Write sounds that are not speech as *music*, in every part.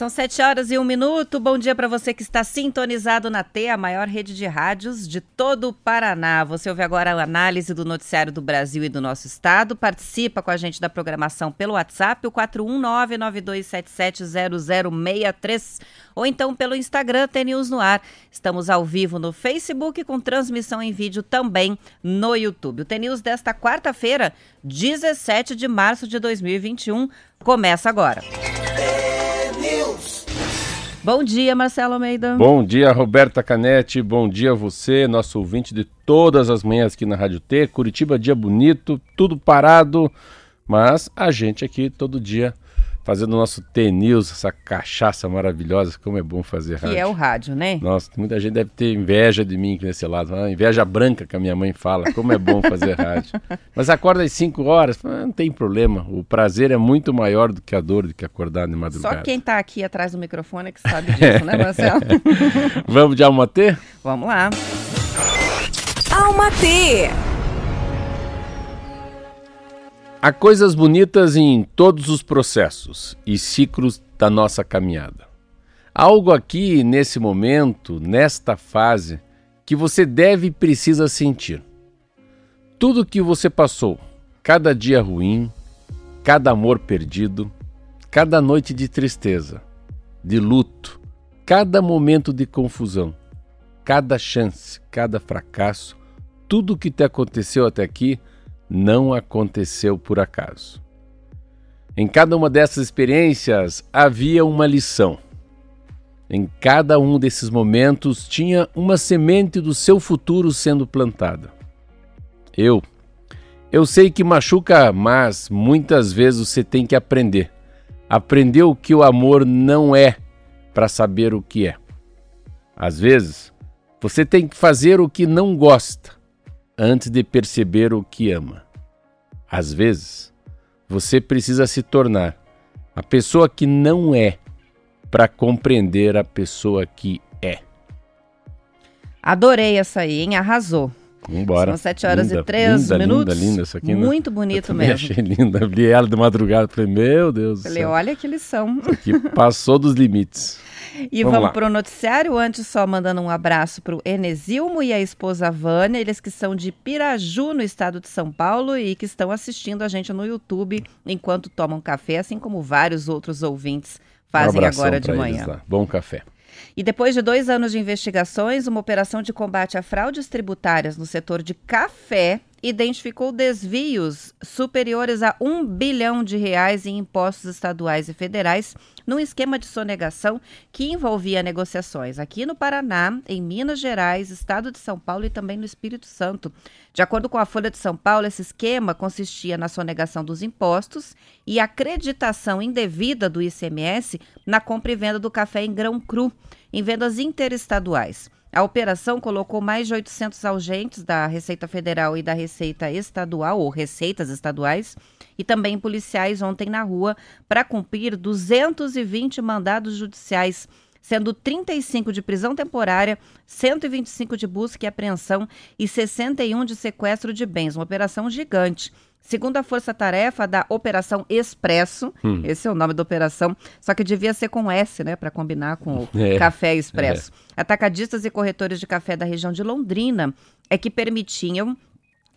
São sete horas e um minuto. Bom dia para você que está sintonizado na T, a maior rede de rádios de todo o Paraná. Você ouve agora a análise do noticiário do Brasil e do nosso estado. Participa com a gente da programação pelo WhatsApp, o 41992770063, ou então pelo Instagram T News no ar. Estamos ao vivo no Facebook com transmissão em vídeo também no YouTube. O T News desta quarta-feira, 17 de março de 2021, começa agora. Bom dia, Marcelo Almeida. Bom dia, Roberta Canetti. Bom dia a você, nosso ouvinte de todas as manhãs aqui na Rádio T. Curitiba, dia bonito, tudo parado, mas a gente aqui todo dia fazendo o nosso T-News, essa cachaça maravilhosa, como é bom fazer rádio. Que é o rádio, né? Nossa, muita gente deve ter inveja de mim aqui nesse lado, uma inveja branca que a minha mãe fala, como é bom fazer rádio. *laughs* Mas acorda às 5 horas, não tem problema, o prazer é muito maior do que a dor de que acordar de madrugada. Só quem tá aqui atrás do microfone é que sabe disso, né, Marcelo? *laughs* Vamos de Alma T? Vamos lá. Alma T. Há coisas bonitas em todos os processos e ciclos da nossa caminhada. Algo aqui, nesse momento, nesta fase, que você deve e precisa sentir. Tudo que você passou, cada dia ruim, cada amor perdido, cada noite de tristeza, de luto, cada momento de confusão, cada chance, cada fracasso, tudo o que te aconteceu até aqui não aconteceu por acaso. Em cada uma dessas experiências havia uma lição. Em cada um desses momentos tinha uma semente do seu futuro sendo plantada. Eu, eu sei que machuca, mas muitas vezes você tem que aprender. Aprender o que o amor não é para saber o que é. Às vezes, você tem que fazer o que não gosta antes de perceber o que ama. Às vezes, você precisa se tornar a pessoa que não é para compreender a pessoa que é. Adorei essa aí, hein? Arrasou. Vambora. São 7 horas linda, e 3 linda, minutos. Linda, linda essa aqui. né? Muito bonito Eu também mesmo. achei linda. Vi ela de madrugada. Falei, meu Deus Falei, olha que lição. Isso aqui passou dos limites. E Vamos vamos, para o noticiário, antes só mandando um abraço para o Enesilmo e a esposa Vânia, eles que são de Piraju, no estado de São Paulo, e que estão assistindo a gente no YouTube enquanto tomam café, assim como vários outros ouvintes fazem um agora de manhã. eles. Bom café. E depois de dois anos de investigações, uma operação de combate a fraudes tributárias no setor de café identificou desvios superiores a um bilhão de reais em impostos estaduais e federais num esquema de sonegação que envolvia negociações aqui no Paraná, em Minas Gerais, estado de São Paulo e também no Espírito Santo. De acordo com a Folha de São Paulo, esse esquema consistia na sonegação dos impostos e acreditação indevida do ICMS na compra e venda do café em grão cru, em vendas interestaduais. A operação colocou mais de 800 agentes da Receita Federal e da Receita Estadual, ou receitas estaduais, e também policiais ontem na rua para cumprir 220 mandados judiciais, sendo 35 de prisão temporária, 125 de busca e apreensão e 61 de sequestro de bens. Uma operação gigante. Segundo a Força Tarefa da Operação Expresso, Hum. esse é o nome da operação, só que devia ser com S, né, para combinar com o É, Café Expresso. Atacadistas e corretores de café da região de Londrina é que permitiam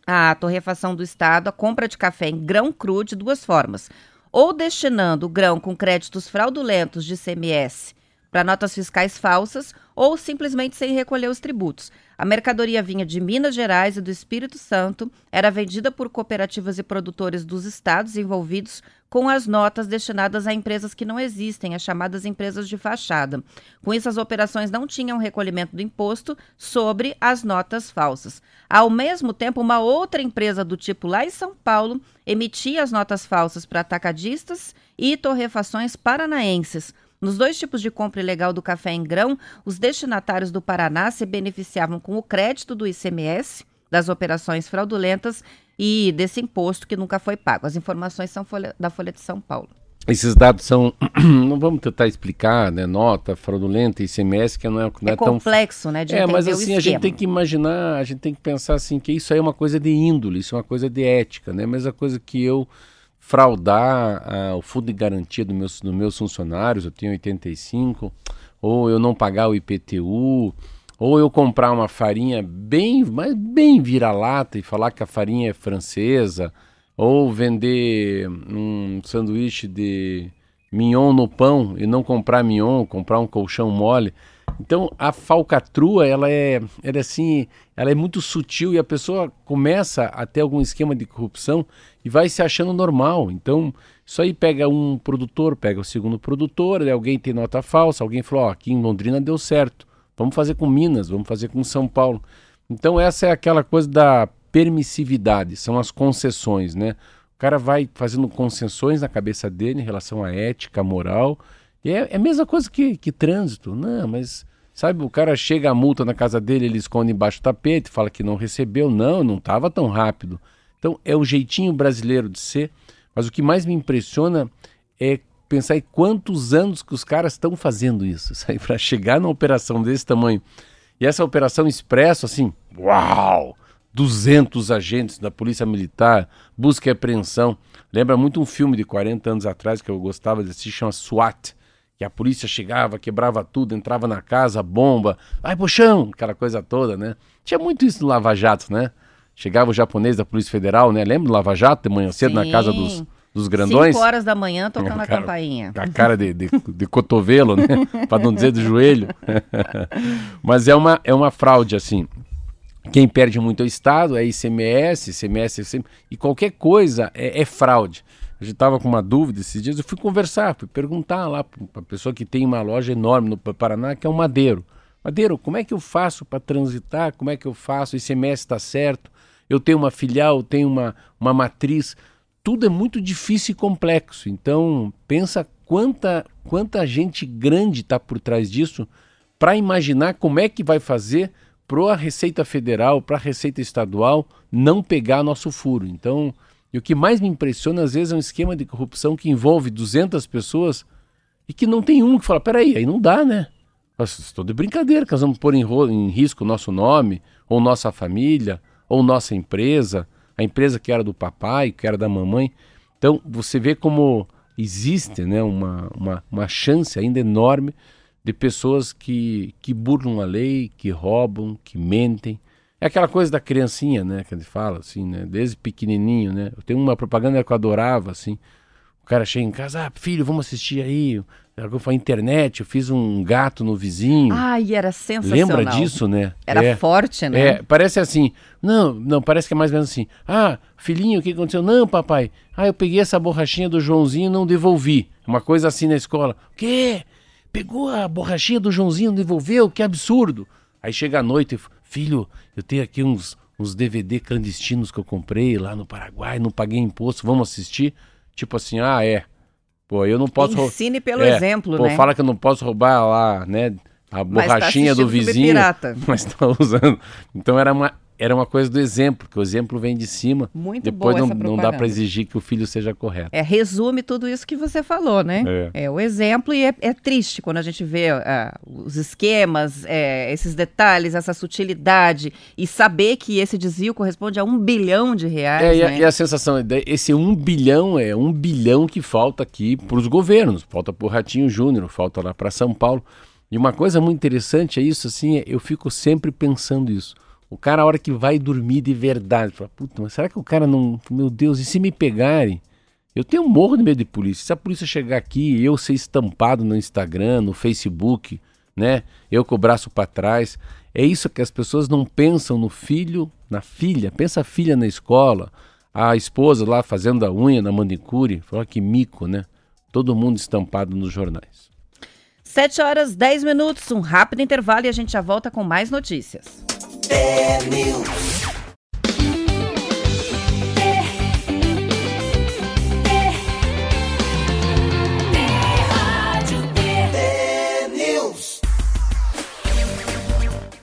a torrefação do Estado, a compra de café em grão cru de duas formas. Ou destinando o grão com créditos fraudulentos de CMS para notas fiscais falsas ou simplesmente sem recolher os tributos. A mercadoria vinha de Minas Gerais e do Espírito Santo, era vendida por cooperativas e produtores dos estados envolvidos com as notas destinadas a empresas que não existem, as chamadas empresas de fachada. Com isso, as operações não tinham recolhimento do imposto sobre as notas falsas. Ao mesmo tempo, uma outra empresa do tipo lá em São Paulo emitia as notas falsas para atacadistas e torrefações paranaenses. Nos dois tipos de compra ilegal do café em grão, os destinatários do Paraná se beneficiavam com o crédito do ICMS das operações fraudulentas e desse imposto que nunca foi pago. As informações são folha, da Folha de São Paulo. Esses dados são, *clears throat* não vamos tentar explicar, né? Nota fraudulenta, ICMS, que não é, não é, é complexo, tão... né? De é, mas assim a gente tem que imaginar, a gente tem que pensar assim que isso aí é uma coisa de índole, isso é uma coisa de ética, né? Mas a coisa que eu fraudar ah, o fundo de garantia dos meus, dos meus funcionários, eu tenho 85, ou eu não pagar o IPTU, ou eu comprar uma farinha bem, mas bem vira-lata e falar que a farinha é francesa, ou vender um sanduíche de mignon no pão e não comprar mignon, comprar um colchão mole. Então a falcatrua ela é, ela é assim, ela é muito sutil e a pessoa começa a ter algum esquema de corrupção e vai se achando normal. Então isso aí pega um produtor, pega o segundo produtor, alguém tem nota falsa, alguém falou, ó, aqui em Londrina deu certo, vamos fazer com Minas, vamos fazer com São Paulo. Então essa é aquela coisa da permissividade, são as concessões, né? O cara vai fazendo concessões na cabeça dele em relação à ética, moral é, é a mesma coisa que, que trânsito. Não, mas sabe, o cara chega a multa na casa dele, ele esconde embaixo do tapete, fala que não recebeu. Não, não estava tão rápido. Então é o jeitinho brasileiro de ser. Mas o que mais me impressiona é pensar em quantos anos que os caras estão fazendo isso, *laughs* para chegar numa operação desse tamanho. E essa operação expresso assim, uau! 200 agentes da Polícia Militar, busca e apreensão. Lembra muito um filme de 40 anos atrás que eu gostava de assistir, chama SWAT que a polícia chegava, quebrava tudo, entrava na casa, bomba, vai pro chão, aquela coisa toda, né? Tinha muito isso no Lava Jato, né? Chegava o japonês da Polícia Federal, né? Lembra do Lava Jato, de manhã cedo, Sim. na casa dos, dos grandões? 5 horas da manhã tocando *laughs* a, cara, a campainha. A cara de, de, de cotovelo, né? *laughs* para não dizer do joelho. *laughs* Mas é uma, é uma fraude, assim. Quem perde muito é o Estado, é ICMS, ICMS, ICMS e qualquer coisa é, é fraude a gente estava com uma dúvida esses dias, eu fui conversar, fui perguntar lá para a pessoa que tem uma loja enorme no Paraná, que é o Madeiro. Madeiro, como é que eu faço para transitar? Como é que eu faço? O ICMS está certo? Eu tenho uma filial, eu tenho uma, uma matriz. Tudo é muito difícil e complexo. Então, pensa quanta, quanta gente grande está por trás disso para imaginar como é que vai fazer para a Receita Federal, para a Receita Estadual não pegar nosso furo. Então, e o que mais me impressiona, às vezes, é um esquema de corrupção que envolve 200 pessoas e que não tem um que fala: peraí, aí não dá, né? Estou de brincadeira, que nós vamos pôr em, em risco o nosso nome, ou nossa família, ou nossa empresa, a empresa que era do papai, que era da mamãe. Então, você vê como existe né, uma, uma, uma chance ainda enorme de pessoas que, que burlam a lei, que roubam, que mentem, é aquela coisa da criancinha, né? Que ele fala, assim, né? Desde pequenininho, né? Eu tenho uma propaganda que eu adorava, assim. O cara chega em casa, ah, filho, vamos assistir aí. Eu falei, internet, eu fiz um gato no vizinho. Ai, era sensacional. Lembra disso, né? Era é, forte, né? É, parece assim. Não, não, parece que é mais ou menos assim. Ah, filhinho, o que aconteceu? Não, papai. Ah, eu peguei essa borrachinha do Joãozinho e não devolvi. Uma coisa assim na escola. O quê? Pegou a borrachinha do Joãozinho e não devolveu? Que absurdo. Aí chega a noite, filho, eu tenho aqui uns, uns DVD clandestinos que eu comprei lá no Paraguai, não paguei imposto, vamos assistir? Tipo assim, ah, é. Pô, eu não posso. Ensine pelo é, exemplo, pô, né? fala que eu não posso roubar lá, né? A borrachinha tá do vizinho. *laughs* Mas tá usando. Então era uma era uma coisa do exemplo, que o exemplo vem de cima. Muito Depois não, não dá para exigir que o filho seja correto. É, resume tudo isso que você falou, né? É, é o exemplo e é, é, triste quando a gente vê uh, os esquemas, é, esses detalhes, essa sutilidade e saber que esse desvio corresponde a um bilhão de reais. É, e, né? a, e a sensação, esse um bilhão é um bilhão que falta aqui para os governos, falta para o Ratinho Júnior, falta lá para São Paulo. E uma coisa muito interessante é isso, assim, é, eu fico sempre pensando isso. O cara, a hora que vai dormir de verdade, fala, puta, mas será que o cara não. Meu Deus, e se me pegarem? Eu tenho um morro de medo de polícia. Se a polícia chegar aqui e eu ser estampado no Instagram, no Facebook, né? Eu com o braço para trás. É isso que as pessoas não pensam no filho, na filha. Pensa a filha na escola, a esposa lá fazendo a unha na manicure. Fala que mico, né? Todo mundo estampado nos jornais. 7 horas 10 minutos, um rápido intervalo e a gente já volta com mais notícias.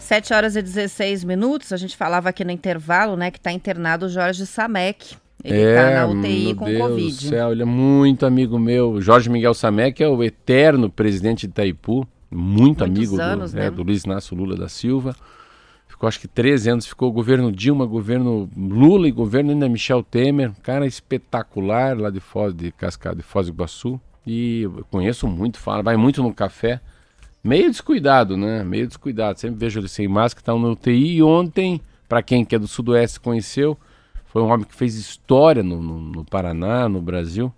Sete horas e 16 minutos, a gente falava aqui no intervalo, né, que está internado o Jorge Samek. Ele está é, na UTI com Deus Covid. Do céu, ele é muito amigo meu. Jorge Miguel Samek é o eterno presidente de Itaipu, muito Muitos amigo anos, do, né? é, do Luiz Inácio Lula da Silva. Ficou acho que 13 anos, ficou governo Dilma, governo Lula e governo ainda Michel Temer. Cara espetacular lá de Foz de Cascada, de Foz do Iguaçu. E conheço muito, fala, vai muito no café. Meio descuidado, né? Meio descuidado. Sempre vejo ele sem máscara, tá no UTI. E ontem, para quem que é do Sudoeste conheceu, foi um homem que fez história no, no, no Paraná, no Brasil,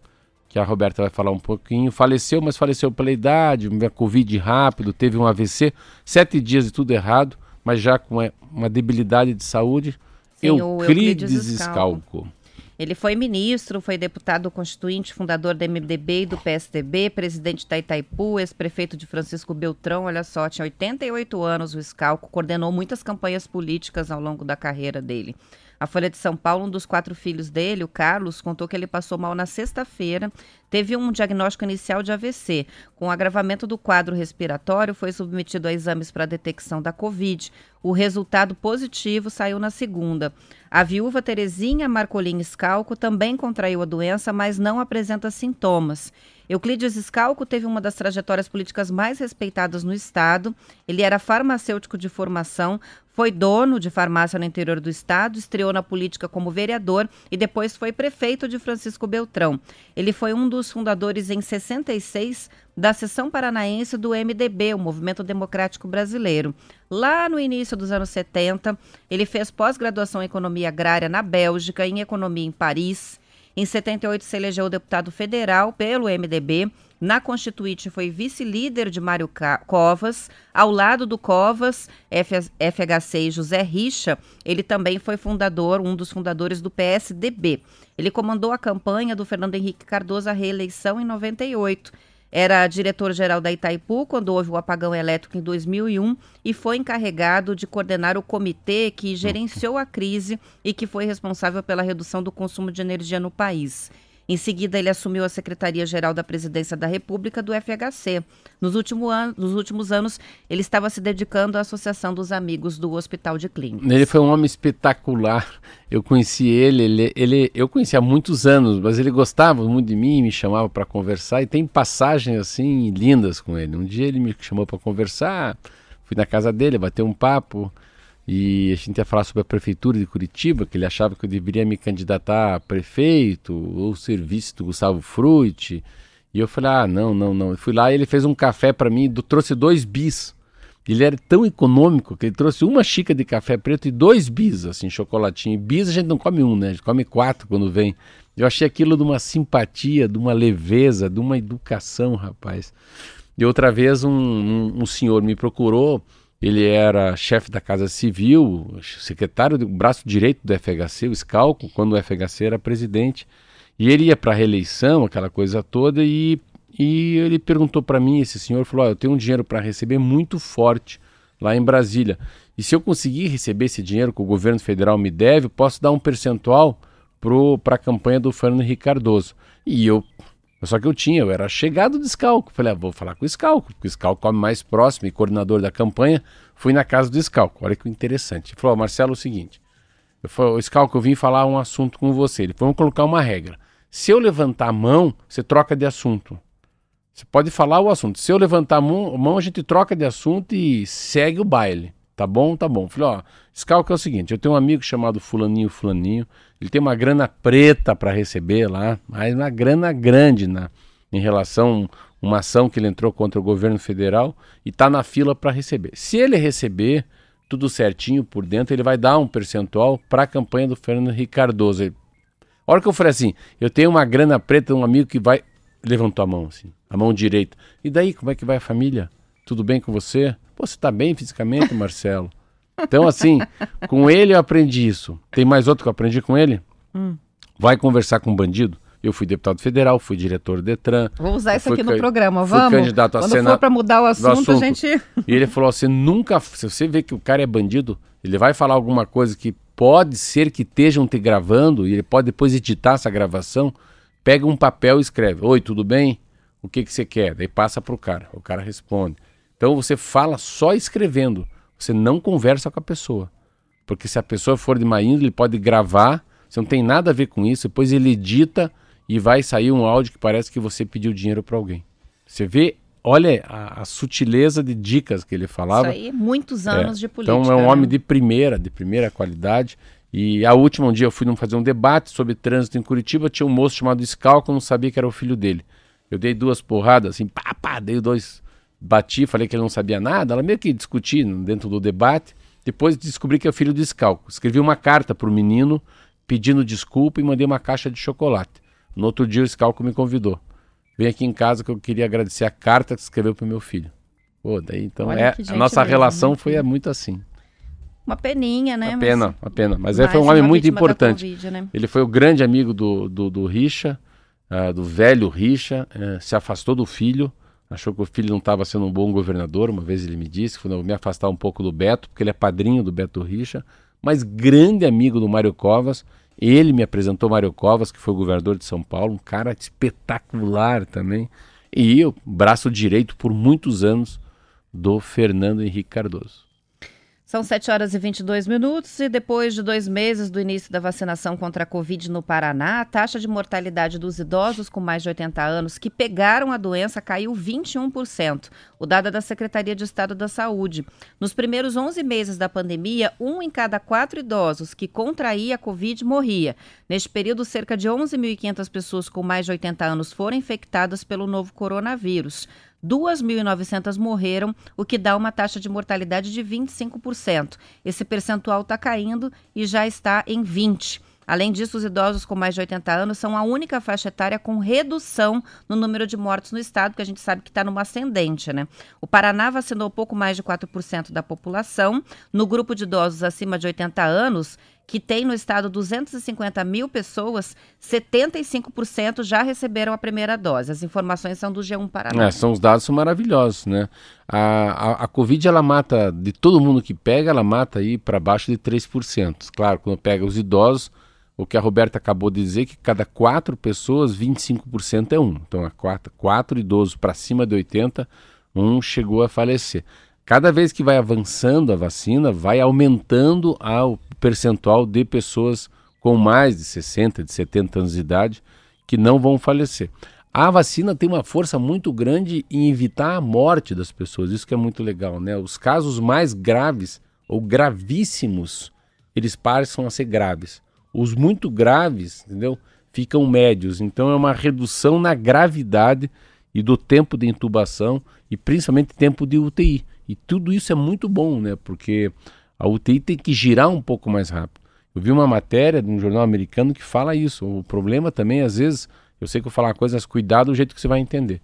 que a Roberta vai falar um pouquinho. Faleceu, mas faleceu pela idade, Covid rápido, teve um AVC, sete dias de tudo errado, mas já com uma, debilidade de saúde. Sim, Euclides Euclides Scalco. Scalco. Ele foi ministro, foi deputado constituinte, fundador do MDB e do PSDB, presidente da Itaipu, ex-prefeito de Francisco Beltrão. Olha só, tinha 88 anos o Scalco, coordenou muitas campanhas políticas ao longo da carreira dele. A Folha de São Paulo, um dos quatro filhos dele, o Carlos, contou que ele passou mal na sexta-feira, teve um diagnóstico inicial de AVC. Com o agravamento do quadro respiratório, foi submetido a exames para detecção da Covid. O resultado positivo saiu na segunda. A viúva Terezinha Marcolin Scalco também contraiu a doença, mas não apresenta sintomas. Euclides Scalco teve uma das trajetórias políticas mais respeitadas no Estado. Ele era farmacêutico de formação, foi dono de farmácia no interior do Estado, estreou na política como vereador e depois foi prefeito de Francisco Beltrão. Ele foi um dos fundadores em 66 da seção paranaense do MDB, o Movimento Democrático Brasileiro. Lá no início dos anos 70, ele fez pós-graduação em economia agrária na Bélgica, em economia em Paris. Em 78 se elegeu deputado federal pelo MDB. Na Constituinte foi vice-líder de Mário Covas. Ao lado do Covas, FHC e José Richa, ele também foi fundador, um dos fundadores do PSDB. Ele comandou a campanha do Fernando Henrique Cardoso à reeleição em 98. Era diretor-geral da Itaipu quando houve o apagão elétrico em 2001 e foi encarregado de coordenar o comitê que gerenciou a crise e que foi responsável pela redução do consumo de energia no país. Em seguida, ele assumiu a Secretaria-Geral da Presidência da República do FHC. Nos, último an nos últimos anos, ele estava se dedicando à Associação dos Amigos do Hospital de Clínicas. Ele foi um homem espetacular. Eu conheci ele, ele, ele eu conheci há muitos anos, mas ele gostava muito de mim, me chamava para conversar e tem passagens assim lindas com ele. Um dia ele me chamou para conversar, fui na casa dele, bater um papo. E a gente ia falar sobre a prefeitura de Curitiba, que ele achava que eu deveria me candidatar a prefeito, ou serviço do Gustavo Frutti. E eu falei: ah, não, não, não. Eu fui lá e ele fez um café para mim, do, trouxe dois bis. Ele era tão econômico que ele trouxe uma xícara de café preto e dois bis, assim, chocolatinho. Bis a gente não come um, né? A gente come quatro quando vem. Eu achei aquilo de uma simpatia, de uma leveza, de uma educação, rapaz. E outra vez um, um, um senhor me procurou ele era chefe da Casa Civil, secretário do braço direito do FHC, o Scalco, quando o FHC era presidente. E ele ia para a reeleição, aquela coisa toda, e, e ele perguntou para mim, esse senhor falou: oh, Eu tenho um dinheiro para receber muito forte lá em Brasília. E se eu conseguir receber esse dinheiro que o governo federal me deve, posso dar um percentual para a campanha do Fernando Henrique Cardoso. E eu só que eu tinha, eu era chegado do Scalco. Falei, ah, vou falar com o Scalco, porque o Scalco come mais próximo e coordenador da campanha. Fui na casa do Scalco. Olha que interessante. Ele falou, Marcelo, é o seguinte. Eu falei, o Scalco, eu vim falar um assunto com você. Ele falou, vamos colocar uma regra. Se eu levantar a mão, você troca de assunto. Você pode falar o assunto. Se eu levantar a mão a gente troca de assunto e segue o baile. Tá bom? Tá bom. Falei, ó, Scalco é o seguinte, eu tenho um amigo chamado Fulaninho Fulaninho, ele tem uma grana preta para receber lá, mas uma grana grande na, em relação a uma ação que ele entrou contra o governo federal e está na fila para receber. Se ele receber tudo certinho por dentro, ele vai dar um percentual para a campanha do Fernando Henrique Cardoso. Ele, A hora que eu falei assim, eu tenho uma grana preta, um amigo que vai. Levantou a mão, assim, a mão direita. E daí, como é que vai a família? Tudo bem com você? Pô, você tá bem fisicamente, Marcelo? Então, assim, com ele eu aprendi isso. Tem mais outro que eu aprendi com ele? Hum. Vai conversar com um bandido? Eu fui deputado federal, fui diretor do Detran. Vou usar isso aqui no programa, vamos? Fui candidato a Quando for para mudar o assunto, assunto, a gente... E ele falou assim, nunca... Se você vê que o cara é bandido, ele vai falar alguma coisa que pode ser que estejam te gravando, e ele pode depois editar essa gravação, pega um papel e escreve, Oi, tudo bem? O que, que você quer? Daí passa para o cara, o cara responde. Então você fala só escrevendo, você não conversa com a pessoa. Porque se a pessoa for de má índole, ele pode gravar, você não tem nada a ver com isso, depois ele edita e vai sair um áudio que parece que você pediu dinheiro para alguém. Você vê, olha a, a, sutileza de dicas que ele falava. Isso aí, muitos anos é. de política. Então é um né? homem de primeira, de primeira qualidade. E a última um dia eu fui fazer um debate sobre trânsito em Curitiba, tinha um moço chamado Scalco, eu não sabia que era o filho dele. Eu dei duas porradas, assim, pá, pá, dei dois, bati, falei que ele não sabia nada, ela meio que discutiu dentro do debate. Depois descobri que é o filho do Scalco. Escrevi uma carta para o menino pedindo desculpa e mandei uma caixa de chocolate. No outro dia o Scalco me convidou. Vem aqui em casa que eu queria agradecer a carta que escreveu para o meu filho. Pô, daí então é, a nossa relação foi é muito assim. Uma peninha, né? Uma pena, mas... uma pena. Mas é, foi um homem muito importante. COVID, né? Ele foi o grande amigo do, do, do Richa, uh, do velho Richa, uh, se afastou do filho, achou que o filho não estava sendo um bom governador. Uma vez ele me disse que vou me afastar um pouco do Beto, porque ele é padrinho do Beto Richa, mas grande amigo do Mário Covas. Ele me apresentou Mário Covas, que foi governador de São Paulo, um cara espetacular também. E eu, braço direito por muitos anos do Fernando Henrique Cardoso. São 7 horas e 22 minutos e depois de dois meses do início da vacinação contra a Covid no Paraná, a taxa de mortalidade dos idosos com mais de 80 anos que pegaram a doença caiu 21%. O dado é da Secretaria de Estado da Saúde. Nos primeiros 11 meses da pandemia, um em cada quatro idosos que contraía a Covid morria. Neste período, cerca de 11.500 pessoas com mais de 80 anos foram infectadas pelo novo coronavírus. 2.900 morreram, o que dá uma taxa de mortalidade de 25%. Esse percentual está caindo e já está em 20%. Além disso, os idosos com mais de 80 anos são a única faixa etária com redução no número de mortos no estado, que a gente sabe que está numa ascendente, né? O Paraná vacinou pouco mais de 4% da população. No grupo de idosos acima de 80 anos, que tem no estado 250 mil pessoas, 75% já receberam a primeira dose. As informações são do G1 Paraná. É, são os dados são maravilhosos, né? A, a, a Covid ela mata de todo mundo que pega, ela mata aí para baixo de 3%. Claro, quando pega os idosos, o que a Roberta acabou de dizer que cada quatro pessoas, 25% é um. Então, a quatro, quatro idosos para cima de 80, um chegou a falecer. Cada vez que vai avançando a vacina, vai aumentando o percentual de pessoas com mais de 60, de 70 anos de idade que não vão falecer. A vacina tem uma força muito grande em evitar a morte das pessoas, isso que é muito legal, né? Os casos mais graves ou gravíssimos, eles passam a ser graves. Os muito graves, entendeu? Ficam médios. Então é uma redução na gravidade e do tempo de intubação e principalmente tempo de UTI. E tudo isso é muito bom, né? Porque a UTI tem que girar um pouco mais rápido. Eu vi uma matéria de um jornal americano que fala isso. O problema também, às vezes, eu sei que eu falar coisas, cuidado do jeito que você vai entender.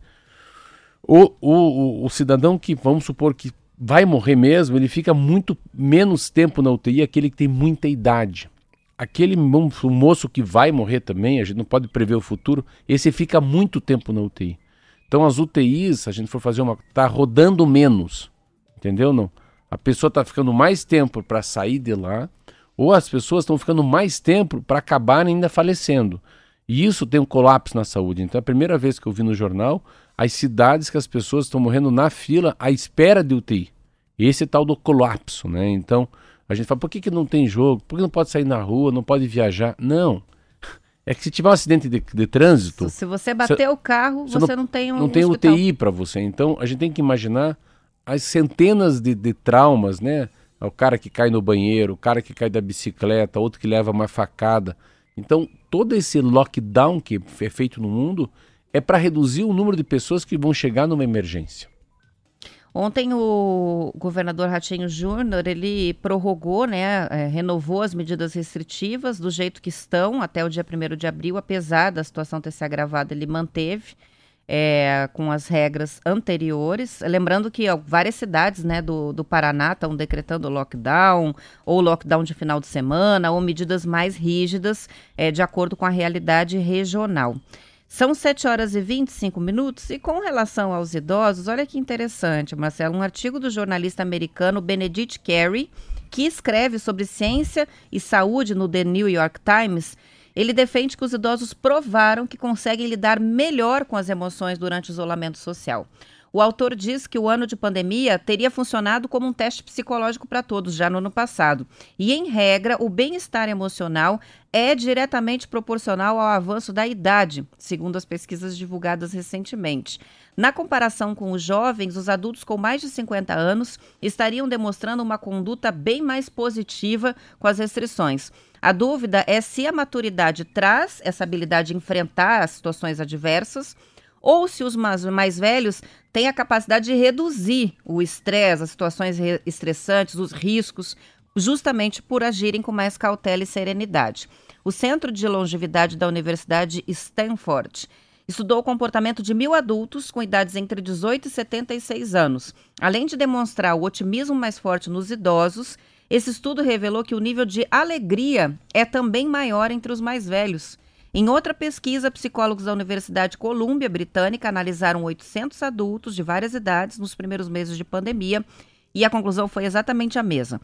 O, o, o, cidadão que, vamos supor que vai morrer mesmo, ele fica muito menos tempo na UTI, aquele que tem muita idade. Aquele moço que vai morrer também, a gente não pode prever o futuro, esse fica muito tempo na UTI. Então as UTIs, se a gente for fazer uma. tá rodando menos. Entendeu? Não. A pessoa está ficando mais tempo para sair de lá, ou as pessoas estão ficando mais tempo para acabar ainda falecendo. E isso tem um colapso na saúde. Então, é a primeira vez que eu vi no jornal as cidades que as pessoas estão morrendo na fila à espera de UTI. Esse tal do colapso, né? Então, a gente fala, por que, que não tem jogo? Por que não pode sair na rua, não pode viajar? Não. É que se tiver um acidente de, de trânsito... Se você bater você, o carro, você, você não, não, tem um Não tem hospital. UTI para você. Então, a gente tem que imaginar as centenas de, de traumas, né? O cara que cai no banheiro, o cara que cai da bicicleta, outro que leva uma facada. Então, todo esse lockdown que é feito no mundo é para reduzir o número de pessoas que vão chegar numa emergência. Ontem o governador Ratinho Júnior, ele prorrogou, né, é, renovou as medidas restritivas do jeito que estão até o dia 1 de abril, apesar da situação ter se agravado, ele manteve é, com as regras anteriores. Lembrando que ó, várias cidades né, do, do Paraná estão decretando lockdown, ou lockdown de final de semana, ou medidas mais rígidas, é, de acordo com a realidade regional. São 7 horas e 25 minutos e com relação aos idosos, olha que interessante, Marcelo, um artigo do jornalista americano Benedict Carey, que escreve sobre ciência e saúde no The New York Times, ele defende que os idosos provaram que conseguem lidar melhor com as emoções durante o isolamento social. O autor diz que o ano de pandemia teria funcionado como um teste psicológico para todos já no ano passado. E, em regra, o bem-estar emocional é diretamente proporcional ao avanço da idade, segundo as pesquisas divulgadas recentemente. Na comparação com os jovens, os adultos com mais de 50 anos estariam demonstrando uma conduta bem mais positiva com as restrições. A dúvida é se a maturidade traz essa habilidade de enfrentar as situações adversas ou se os mais, mais velhos têm a capacidade de reduzir o estresse, as situações estressantes, os riscos, justamente por agirem com mais cautela e serenidade. O Centro de Longevidade da Universidade Stanford estudou o comportamento de mil adultos com idades entre 18 e 76 anos. Além de demonstrar o otimismo mais forte nos idosos, esse estudo revelou que o nível de alegria é também maior entre os mais velhos. Em outra pesquisa, psicólogos da Universidade Columbia Britânica analisaram 800 adultos de várias idades nos primeiros meses de pandemia e a conclusão foi exatamente a mesma.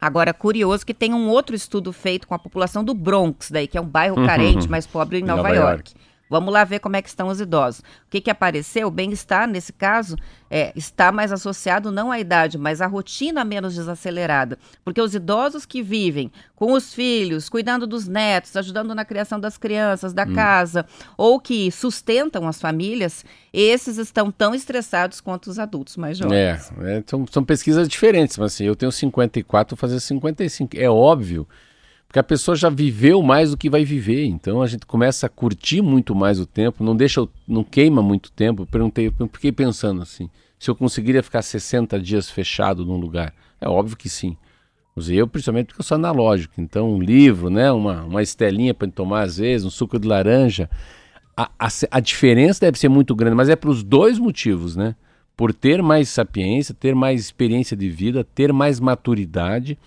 Agora, curioso que tem um outro estudo feito com a população do Bronx, daí, que é um bairro uhum. *laughs* carente, mais pobre em Nova, Nova York. York. Vamos lá ver como é que estão os idosos. O que, que apareceu? O bem-estar, nesse caso, é, está mais associado não à idade, mas à rotina menos desacelerada. Porque os idosos que vivem com os filhos, cuidando dos netos, ajudando na criação das crianças, da hum. casa, ou que sustentam as famílias, esses estão tão estressados quanto os adultos mais jovens. É, é são, são pesquisas diferentes, mas assim, eu tenho 54, vou fazer 55. É óbvio porque a pessoa já viveu mais do que vai viver, então a gente começa a curtir muito mais o tempo, não deixa, não queima muito tempo. Eu perguntei, eu fiquei pensando assim, se eu conseguiria ficar 60 dias fechado num lugar. É óbvio que sim. Eu, principalmente porque eu sou analógico, então um livro, né, uma, uma estelinha para tomar às vezes, um suco de laranja, a, a, a diferença deve ser muito grande, mas é para os dois motivos, né? Por ter mais sapiência, ter mais experiência de vida, ter mais maturidade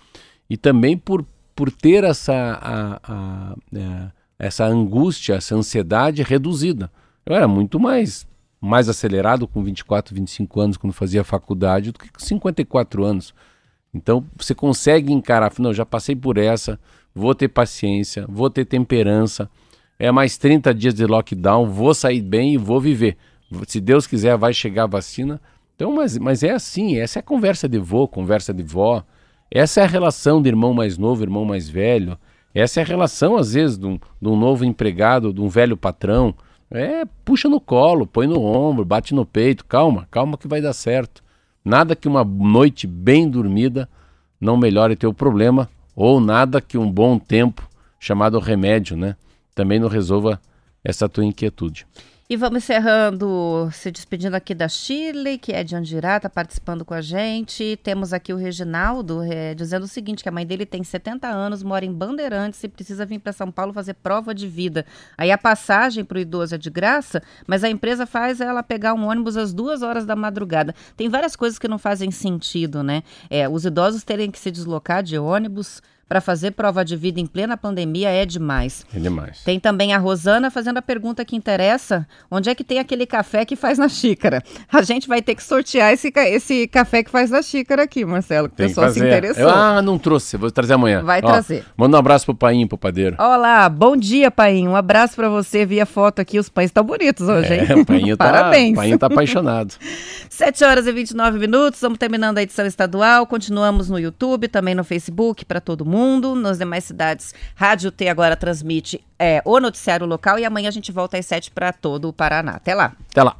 e também por por ter essa, a, a, é, essa angústia, essa ansiedade reduzida. Eu era muito mais, mais acelerado com 24, 25 anos quando fazia faculdade do que com 54 anos. Então você consegue encarar, não, já passei por essa, vou ter paciência, vou ter temperança, é mais 30 dias de lockdown, vou sair bem e vou viver. Se Deus quiser, vai chegar a vacina. Então, mas, mas é assim, essa é conversa de vô, conversa de vó. Essa é a relação de irmão mais novo, irmão mais velho. Essa é a relação, às vezes, de um, de um novo empregado, de um velho patrão. É, puxa no colo, põe no ombro, bate no peito. Calma, calma que vai dar certo. Nada que uma noite bem dormida não melhore teu problema, ou nada que um bom tempo, chamado remédio, né, também não resolva essa tua inquietude. E vamos encerrando, se despedindo aqui da Chile, que é de Andirá, está participando com a gente. Temos aqui o Reginaldo é, dizendo o seguinte, que a mãe dele tem 70 anos, mora em Bandeirantes e precisa vir para São Paulo fazer prova de vida. Aí a passagem para o idoso é de graça, mas a empresa faz ela pegar um ônibus às duas horas da madrugada. Tem várias coisas que não fazem sentido, né? É, os idosos terem que se deslocar de ônibus para fazer prova de vida em plena pandemia é demais. É demais. Tem também a Rosana fazendo a pergunta que interessa: onde é que tem aquele café que faz na xícara? *laughs* A gente vai ter que sortear esse, esse café que faz na xícara aqui, Marcelo, que o pessoal se interessou. Eu, ah, não trouxe, vou trazer amanhã. Vai Ó, trazer. Manda um abraço pro Painho, pro padeiro. Olá, bom dia, Painho. Um abraço para você via foto aqui. Os pães estão bonitos hoje, hein? É, o Painho *laughs* tá, Parabéns. O Painho tá apaixonado. *laughs* 7 horas e 29 minutos, estamos terminando a edição estadual. Continuamos no YouTube, também no Facebook para todo mundo mundo. Nas demais cidades, Rádio T agora transmite é, o noticiário local e amanhã a gente volta às 7 para todo o Paraná. Até lá. Até lá.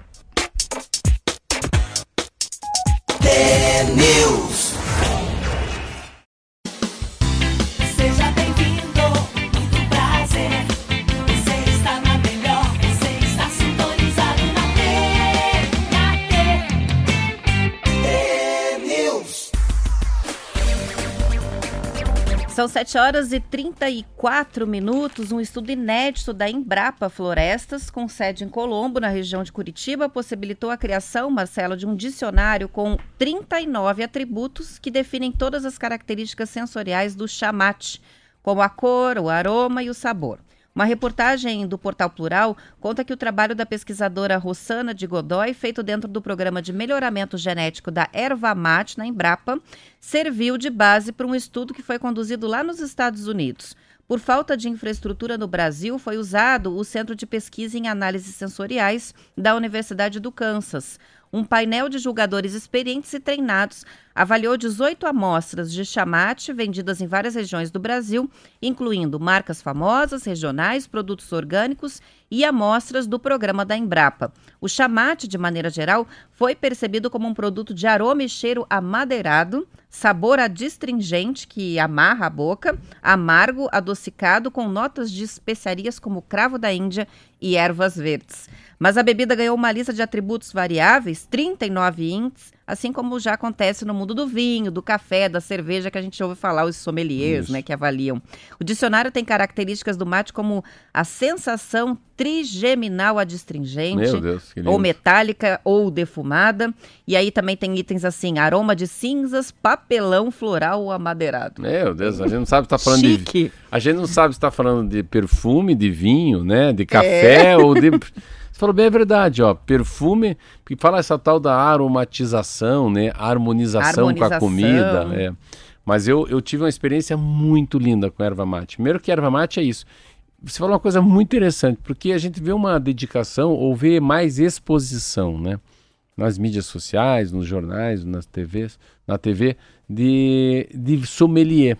São 7 horas e 34 minutos. Um estudo inédito da Embrapa Florestas, com sede em Colombo, na região de Curitiba, possibilitou a criação, Marcelo, de um dicionário com 39 atributos que definem todas as características sensoriais do chamate, como a cor, o aroma e o sabor. Uma reportagem do Portal Plural conta que o trabalho da pesquisadora Rossana de Godoy, feito dentro do programa de melhoramento genético da erva mate na Embrapa, serviu de base para um estudo que foi conduzido lá nos Estados Unidos. Por falta de infraestrutura no Brasil, foi usado o Centro de Pesquisa em Análises Sensoriais da Universidade do Kansas um painel de julgadores experientes e treinados avaliou 18 amostras de chamate vendidas em várias regiões do Brasil, incluindo marcas famosas, regionais, produtos orgânicos e amostras do programa da Embrapa. O chamate, de maneira geral, foi percebido como um produto de aroma e cheiro amadeirado, sabor adstringente, que amarra a boca, amargo, adocicado, com notas de especiarias como cravo da Índia e ervas verdes. Mas a bebida ganhou uma lista de atributos variáveis, 39 índices, assim como já acontece no mundo do vinho, do café, da cerveja, que a gente ouve falar, os sommeliers, né, que avaliam. O dicionário tem características do mate como a sensação trigeminal adstringente, Deus, ou metálica ou defumada. E aí também tem itens assim, aroma de cinzas, papelão floral ou amadeirado. Meu Deus, a gente não sabe se está falando Chique. de... A gente não sabe se está falando de perfume, de vinho, né, de café é. ou de... *laughs* falou bem a verdade, ó. Perfume, que fala essa tal da aromatização, né? Harmonização, Harmonização. com a comida. É. Mas eu, eu tive uma experiência muito linda com erva mate. Primeiro que erva mate é isso. Você falou uma coisa muito interessante, porque a gente vê uma dedicação ou vê mais exposição, né? Nas mídias sociais, nos jornais, nas TVs, na TV, de, de sommelier.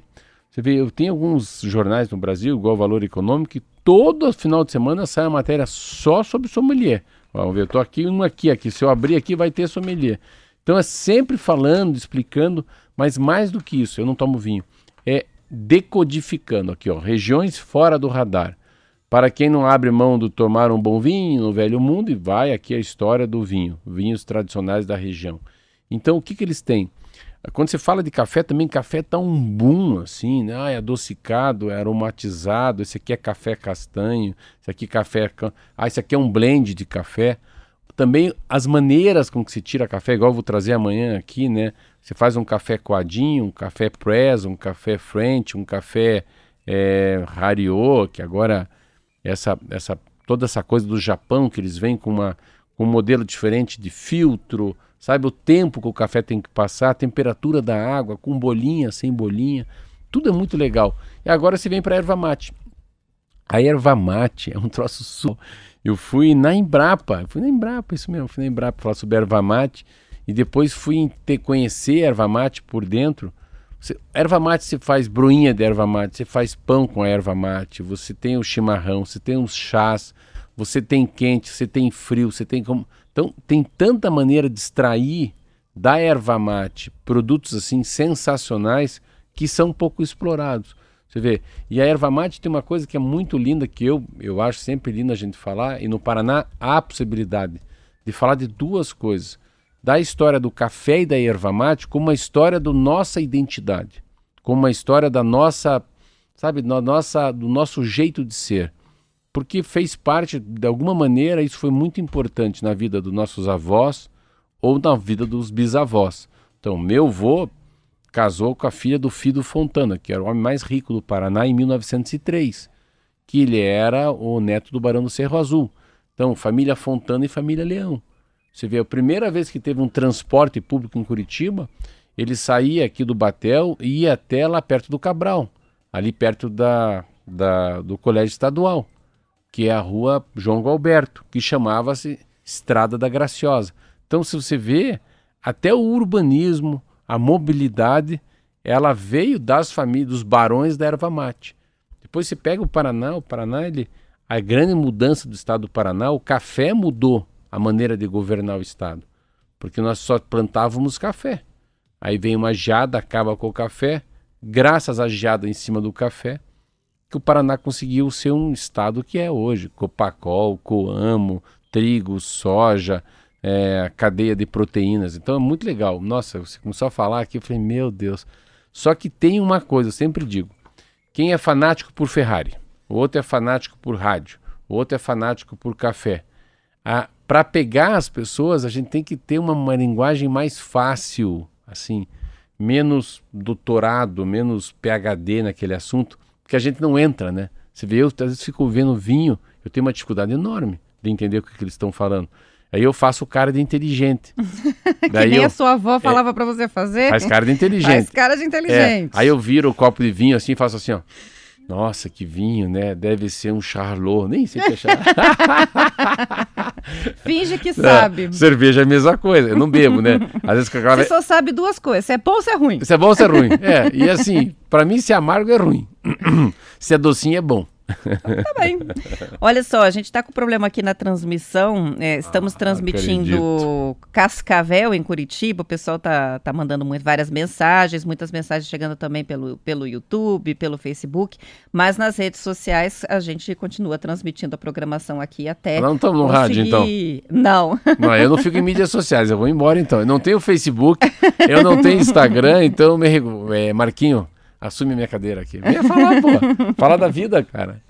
Você vê, eu tenho alguns jornais no Brasil, igual Valor Econômico, que todo final de semana sai uma matéria só sobre sommelier. Vamos ver, eu estou aqui, um aqui, aqui. Se eu abrir aqui, vai ter sommelier. Então é sempre falando, explicando, mas mais do que isso, eu não tomo vinho. É decodificando aqui, ó, regiões fora do radar. Para quem não abre mão do tomar um bom vinho no velho mundo, e vai aqui a história do vinho, vinhos tradicionais da região. Então, o que, que eles têm? Quando você fala de café, também café tá um boom, assim, né? Ah, é adocicado, é aromatizado, esse aqui é café castanho, esse aqui é café... Ah, esse aqui é um blend de café. Também as maneiras com que se tira café, igual eu vou trazer amanhã aqui, né? Você faz um café coadinho, um café press, um café French, um café é, que agora essa, essa, toda essa coisa do Japão, que eles vêm com, uma, com um modelo diferente de filtro, sabe? O tempo que o café tem que passar, a temperatura da água, com bolinha, sem bolinha, tudo é muito legal. E agora você vem para erva mate. A erva mate é um troço só. Eu fui na Embrapa, fui na Embrapa, isso mesmo, fui na Embrapa falar sobre erva mate e depois fui ter, conhecer erva mate por dentro. Você, erva mate você faz broinha de erva mate, você faz pão com a erva mate, você tem o chimarrão, você tem os chás, você tem quente, você tem frio, você tem como então, tem tanta maneira de extrair da erva mate produtos assim sensacionais que são pouco explorados. Você vê, e a erva mate tem uma coisa que é muito linda, que eu, eu acho sempre linda a gente falar, e no Paraná há a possibilidade de falar de duas coisas. Da história do café e da erva mate como uma história da nossa identidade, como uma história da nossa, sabe, da nossa, do nosso jeito de ser porque fez parte, de alguma maneira, isso foi muito importante na vida dos nossos avós ou na vida dos bisavós. Então, meu avô casou com a filha do Fido Fontana, que era o homem mais rico do Paraná em 1903, que ele era o neto do Barão do Cerro Azul. Então, família Fontana e família Leão. Você vê, a primeira vez que teve um transporte público em Curitiba, ele saía aqui do Batel e ia até lá perto do Cabral, ali perto da, da do Colégio Estadual que é a rua João Galberto, que chamava-se Estrada da Graciosa. Então, se você vê, até o urbanismo, a mobilidade, ela veio das famílias, dos barões da erva mate. Depois você pega o Paraná, o Paraná, ele, a grande mudança do estado do Paraná, o café mudou a maneira de governar o estado, porque nós só plantávamos café. Aí vem uma geada, acaba com o café, graças à geada em cima do café, que o Paraná conseguiu ser um estado que é hoje. Copacol, Coamo, trigo, soja, é, cadeia de proteínas. Então é muito legal. Nossa, você começou a falar aqui, eu falei, meu Deus. Só que tem uma coisa, eu sempre digo, Quem é fanático por Ferrari, o outro é fanático por rádio, o outro é fanático por café. Para pegar as pessoas, a gente tem que ter uma, uma linguagem mais fácil, assim, menos doutorado, menos PhD naquele assunto, porque a gente não entra, né? Você vê, eu às vezes fico vendo vinho, eu tenho uma dificuldade enorme de entender o que, que eles estão falando. Aí eu faço cara de inteligente. *laughs* que Daí nem eu, a sua avó é. falava é, para você fazer. Faz cara de inteligente. Faz cara de inteligente. É, aí eu viro o copo de vinho assim e faço assim, ó. Nossa, que vinho, né? Deve ser um charlot. Nem sei que é charlot. *laughs* *laughs* Finge que sabe. É, cerveja é a mesma coisa. Eu não bebo, né? Às vezes cara... Você só sabe duas coisas. Se é bom ou se é ruim. Se é bom ou se é ruim. *laughs* É, e assim, para mim, se é amargo é ruim. *clears throat* se é docinho é bom. Tá bem. Olha só, a gente está com problema aqui na transmissão. É, estamos ah, transmitindo acredito. Cascavel em Curitiba. O pessoal tá, tá mandando muito, várias mensagens, muitas mensagens chegando também pelo, pelo YouTube, pelo Facebook. Mas nas redes sociais a gente continua transmitindo a programação aqui até. Não estamos no rádio, então. Não. Não, eu não fico em mídias sociais, eu vou embora então. Eu não tenho Facebook, eu não tenho Instagram, então me... é, Marquinho. Assume minha cadeira aqui. Venha falar, pô. Fala da vida, cara.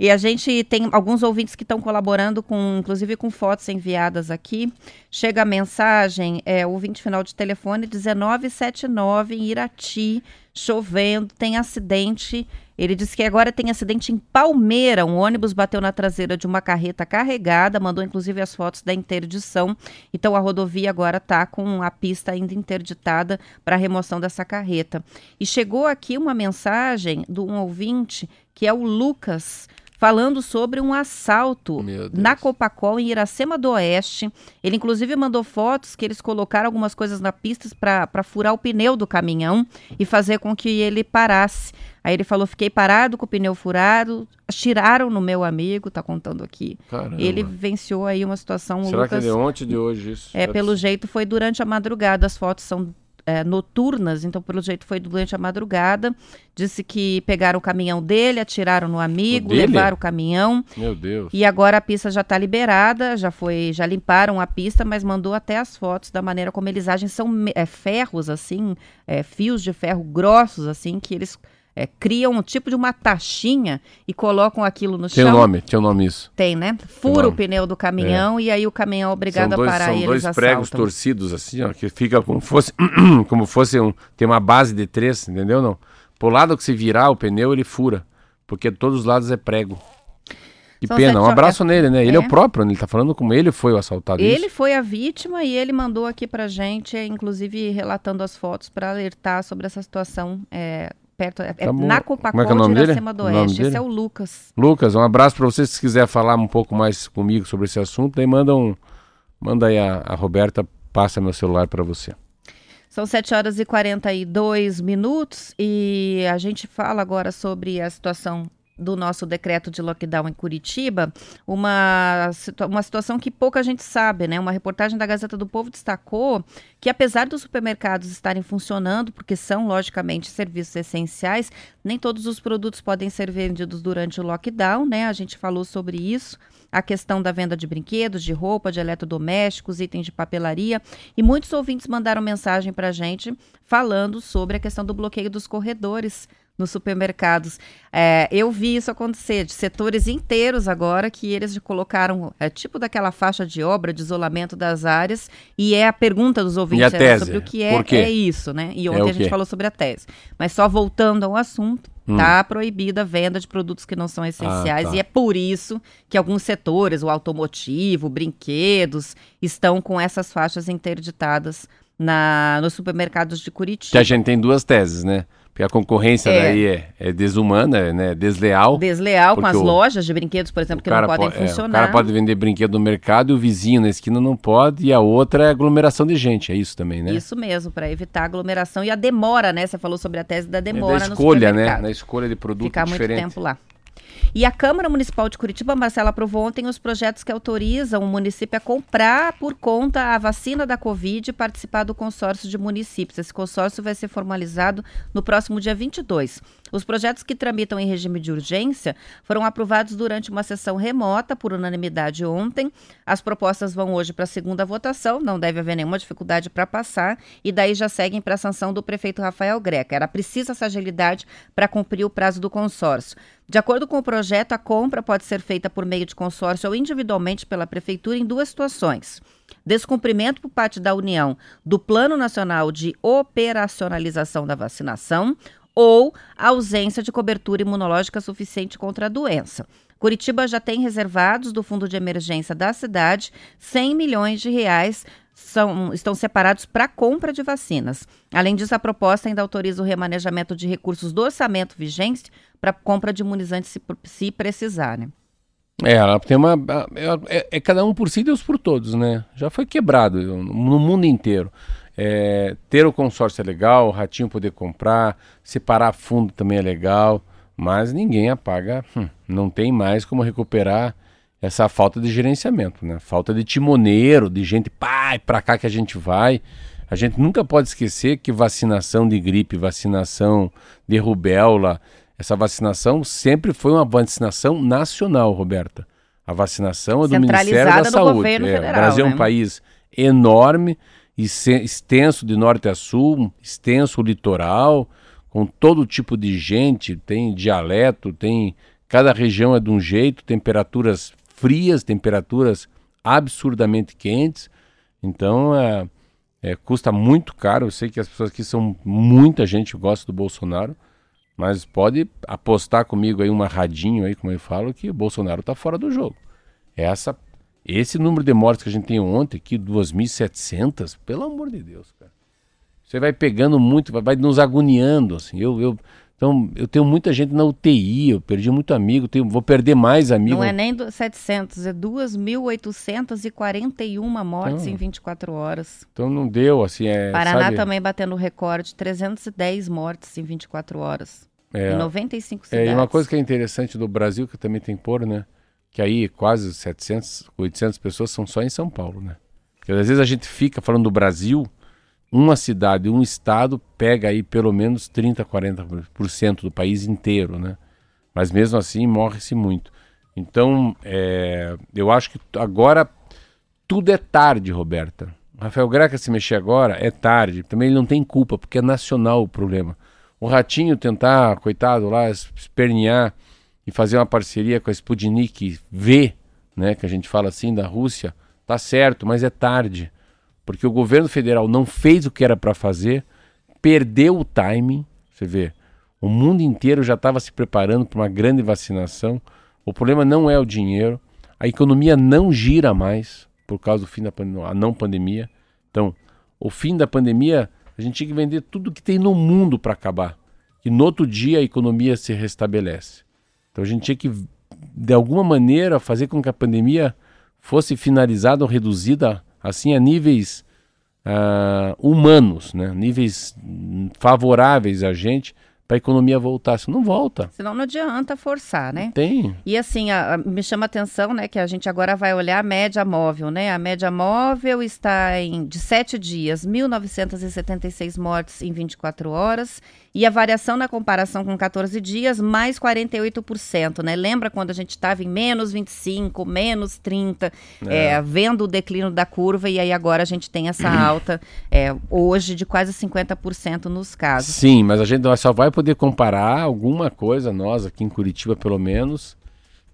E a gente tem alguns ouvintes que estão colaborando com, inclusive com fotos enviadas aqui. Chega a mensagem, é ouvinte final de telefone 1979 em Irati, chovendo, tem acidente. Ele disse que agora tem acidente em Palmeira. Um ônibus bateu na traseira de uma carreta carregada, mandou inclusive as fotos da interdição. Então a rodovia agora está com a pista ainda interditada para remoção dessa carreta. E chegou aqui uma mensagem de um ouvinte que é o Lucas falando sobre um assalto na Copacol em Iracema do Oeste. Ele inclusive mandou fotos que eles colocaram algumas coisas na pista para furar o pneu do caminhão e fazer com que ele parasse. Aí ele falou: fiquei parado com o pneu furado, tiraram no meu amigo, tá contando aqui. Caramba. Ele venciou aí uma situação. Será Lucas, que é de ontem de hoje isso? É, pelo jeito foi durante a madrugada. As fotos são é, noturnas, então pelo jeito foi durante a madrugada. Disse que pegaram o caminhão dele, atiraram no amigo, levaram o caminhão. Meu Deus. E agora a pista já está liberada, já foi, já limparam a pista, mas mandou até as fotos da maneira como eles agem. São é, ferros assim, é, fios de ferro grossos assim que eles é, criam um tipo de uma taxinha e colocam aquilo no tem chão. Tem nome, tem um nome isso. Tem, né? Fura o pneu do caminhão é. e aí o caminhão é obrigado dois, a parar são e dois eles pregos assaltam. torcidos assim, ó, que fica como fosse *clears throat* como fosse um, tem uma base de três, entendeu não? Pro lado que se virar o pneu ele fura, porque todos os lados é prego. Que São pena, um abraço é... nele, né? Ele é. é. o próprio, né? ele tá falando como ele foi o assaltado. Ele isso. foi a vítima e ele mandou aqui pra gente, inclusive relatando as fotos para alertar sobre essa situação é, perto, é, tá na Copacol é, é o nome de Iracema do Oeste. Esse é o Lucas. Lucas, um abraço para você. Se quiser falar um pouco mais comigo sobre esse assunto, aí manda um, manda aí a, a Roberta, passa meu celular para você. São 7 horas e 42 minutos e a gente fala agora sobre a situação do nosso decreto de lockdown em Curitiba, uma, uma situação que pouca gente sabe, né? Uma reportagem da Gazeta do Povo destacou que, apesar dos supermercados estarem funcionando, porque são, logicamente, serviços essenciais, nem todos os produtos podem ser vendidos durante o lockdown, né? A gente falou sobre isso a questão da venda de brinquedos, de roupa, de eletrodomésticos, itens de papelaria. E muitos ouvintes mandaram mensagem para a gente falando sobre a questão do bloqueio dos corredores nos supermercados. É, eu vi isso acontecer, de setores inteiros agora que eles colocaram, é tipo daquela faixa de obra de isolamento das áreas, e é a pergunta dos ouvintes é, sobre o que é, é isso, né? E ontem é a gente falou sobre a tese. Mas só voltando ao assunto, Hum. Tá proibida a venda de produtos que não são essenciais ah, tá. e é por isso que alguns setores, o automotivo, brinquedos, estão com essas faixas interditadas na, nos supermercados de Curitiba. Que a gente tem duas teses, né? Porque a concorrência é. daí é, é desumana, né? Desleal. Desleal com as o, lojas de brinquedos, por exemplo, que não podem funcionar. É, o cara pode vender brinquedo no mercado e o vizinho na esquina não pode, e a outra é aglomeração de gente, é isso também, né? Isso mesmo, para evitar a aglomeração e a demora, né? Você falou sobre a tese da demora é da escolha, né? Na escolha de produto Ficar diferente. muito tempo lá. E a Câmara Municipal de Curitiba, Marcela, aprovou ontem os projetos que autorizam o município a comprar por conta a vacina da Covid e participar do consórcio de municípios. Esse consórcio vai ser formalizado no próximo dia 22. Os projetos que tramitam em regime de urgência foram aprovados durante uma sessão remota por unanimidade ontem. As propostas vão hoje para a segunda votação, não deve haver nenhuma dificuldade para passar, e daí já seguem para a sanção do prefeito Rafael Greca. Era precisa essa agilidade para cumprir o prazo do consórcio. De acordo com o projeto, a compra pode ser feita por meio de consórcio ou individualmente pela prefeitura em duas situações descumprimento por parte da União do Plano Nacional de Operacionalização da Vacinação ou ausência de cobertura imunológica suficiente contra a doença. Curitiba já tem reservados do Fundo de Emergência da cidade 100 milhões de reais são, estão separados para compra de vacinas. Além disso, a proposta ainda autoriza o remanejamento de recursos do orçamento vigente para compra de imunizantes se, se precisar, né? É, tem uma. É, é, é, cada um por si, Deus por todos, né? Já foi quebrado no mundo inteiro. É, ter o consórcio é legal, o ratinho poder comprar, separar fundo também é legal, mas ninguém apaga, hum, não tem mais como recuperar essa falta de gerenciamento, né? Falta de timoneiro, de gente, pai, para cá que a gente vai. A gente nunca pode esquecer que vacinação de gripe, vacinação de rubéola, essa vacinação sempre foi uma vacinação nacional, Roberta. A vacinação é do Ministério da Saúde. É, federal, o Brasil né? é um país enorme extenso de norte a sul, extenso litoral, com todo tipo de gente, tem dialeto, tem cada região é de um jeito, temperaturas frias, temperaturas absurdamente quentes. Então, é, é, custa muito caro. Eu sei que as pessoas aqui são muita gente gosta do Bolsonaro, mas pode apostar comigo aí uma radinho aí, como eu falo, que o Bolsonaro está fora do jogo. Essa esse número de mortes que a gente tem ontem, aqui, 2.700, pelo amor de Deus, cara. Você vai pegando muito, vai, vai nos agoniando, assim. Eu, eu, então, eu tenho muita gente na UTI, eu perdi muito amigo, tenho, vou perder mais amigos. Não é nem 700, é 2.841 mortes então, em 24 horas. Então não deu, assim, é... Paraná sabe? também batendo recorde, 310 mortes em 24 horas. É, em 95 cidades. É, e uma coisa que é interessante do Brasil, que também tem que pôr, né? Que aí quase 700, 800 pessoas são só em São Paulo, né? Porque às vezes a gente fica falando do Brasil, uma cidade, um estado pega aí pelo menos 30, 40% do país inteiro, né? Mas mesmo assim morre-se muito. Então, é, eu acho que agora tudo é tarde, Roberta. Rafael Greca se mexer agora é tarde. Também ele não tem culpa, porque é nacional o problema. O Ratinho tentar, coitado lá, espernear e fazer uma parceria com a Sputnik V, né, que a gente fala assim, da Rússia, tá certo, mas é tarde. Porque o governo federal não fez o que era para fazer, perdeu o timing, você vê. O mundo inteiro já estava se preparando para uma grande vacinação. O problema não é o dinheiro, a economia não gira mais por causa do fim da não pandemia. Então, o fim da pandemia, a gente tinha que vender tudo que tem no mundo para acabar. E no outro dia a economia se restabelece. Então a gente tinha que, de alguma maneira, fazer com que a pandemia fosse finalizada ou reduzida assim a níveis uh, humanos, né? níveis favoráveis a gente, para a economia voltar. Se não volta. Senão não adianta forçar, né? Tem. E assim, a, a, me chama a atenção, né, que a gente agora vai olhar a média móvel, né? A média móvel está em de sete dias, 1.976 mortes em 24 horas. E a variação na comparação com 14 dias, mais 48%, né? Lembra quando a gente estava em menos 25, menos 30, é. É, vendo o declínio da curva, e aí agora a gente tem essa *clears throat* alta é, hoje de quase 50% nos casos. Sim, mas a gente só vai poder comparar alguma coisa, nós aqui em Curitiba pelo menos,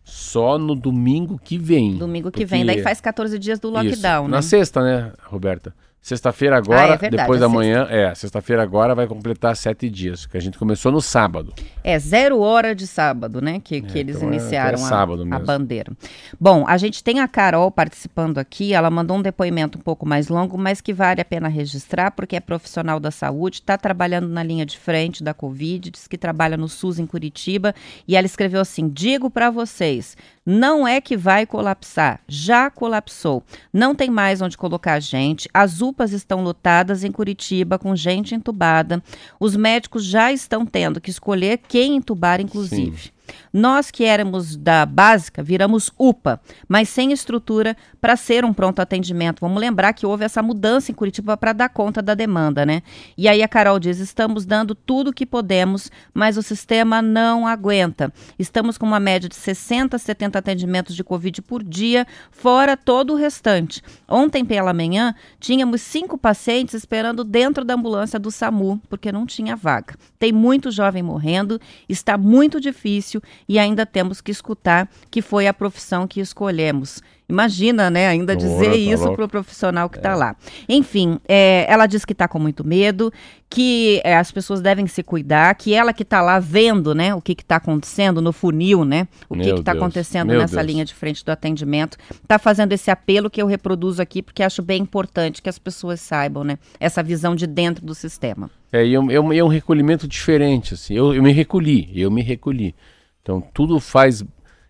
só no domingo que vem. Domingo que vem, daí faz 14 dias do lockdown, né? Na sexta, né, Roberta? Sexta-feira agora, ah, é verdade, depois da manhã, é, sexta-feira agora vai completar sete dias, que a gente começou no sábado. É, zero hora de sábado, né, que, que é, eles então é, iniciaram é, a, a, bandeira. Bom, a gente tem a Carol participando aqui, ela mandou um depoimento um pouco mais longo, mas que vale a pena registrar, porque é profissional da saúde, está trabalhando na linha de frente da Covid, diz que trabalha no SUS em Curitiba, e ela escreveu assim, digo para vocês, não é que vai colapsar, já colapsou. Não tem mais onde colocar gente. As UPAs estão lotadas em Curitiba com gente entubada. Os médicos já estão tendo que escolher quem entubar, inclusive. Sim. Nós que éramos da básica, viramos UPA, mas sem estrutura para ser um pronto atendimento. Vamos lembrar que houve essa mudança em Curitiba para dar conta da demanda, né? E aí a Carol diz: estamos dando tudo o que podemos, mas o sistema não aguenta. Estamos com uma média de 60, 70 atendimentos de Covid por dia, fora todo o restante. Ontem pela manhã, tínhamos cinco pacientes esperando dentro da ambulância do SAMU, porque não tinha vaga. Tem muito jovem morrendo, está muito difícil e ainda temos que escutar que foi a profissão que escolhemos. Imagina, né? Ainda dizer tá isso para o profissional que está é. lá. Enfim, é, ela diz que está com muito medo, que é, as pessoas devem se cuidar, que ela que está lá vendo, né, o que está acontecendo no funil, né? O que está acontecendo Meu nessa Deus. linha de frente do atendimento, está fazendo esse apelo que eu reproduzo aqui porque acho bem importante que as pessoas saibam, né? Essa visão de dentro do sistema. É, e é, é, é um recolhimento diferente, assim. Eu, eu me recolhi, eu me recolhi. Então tudo faz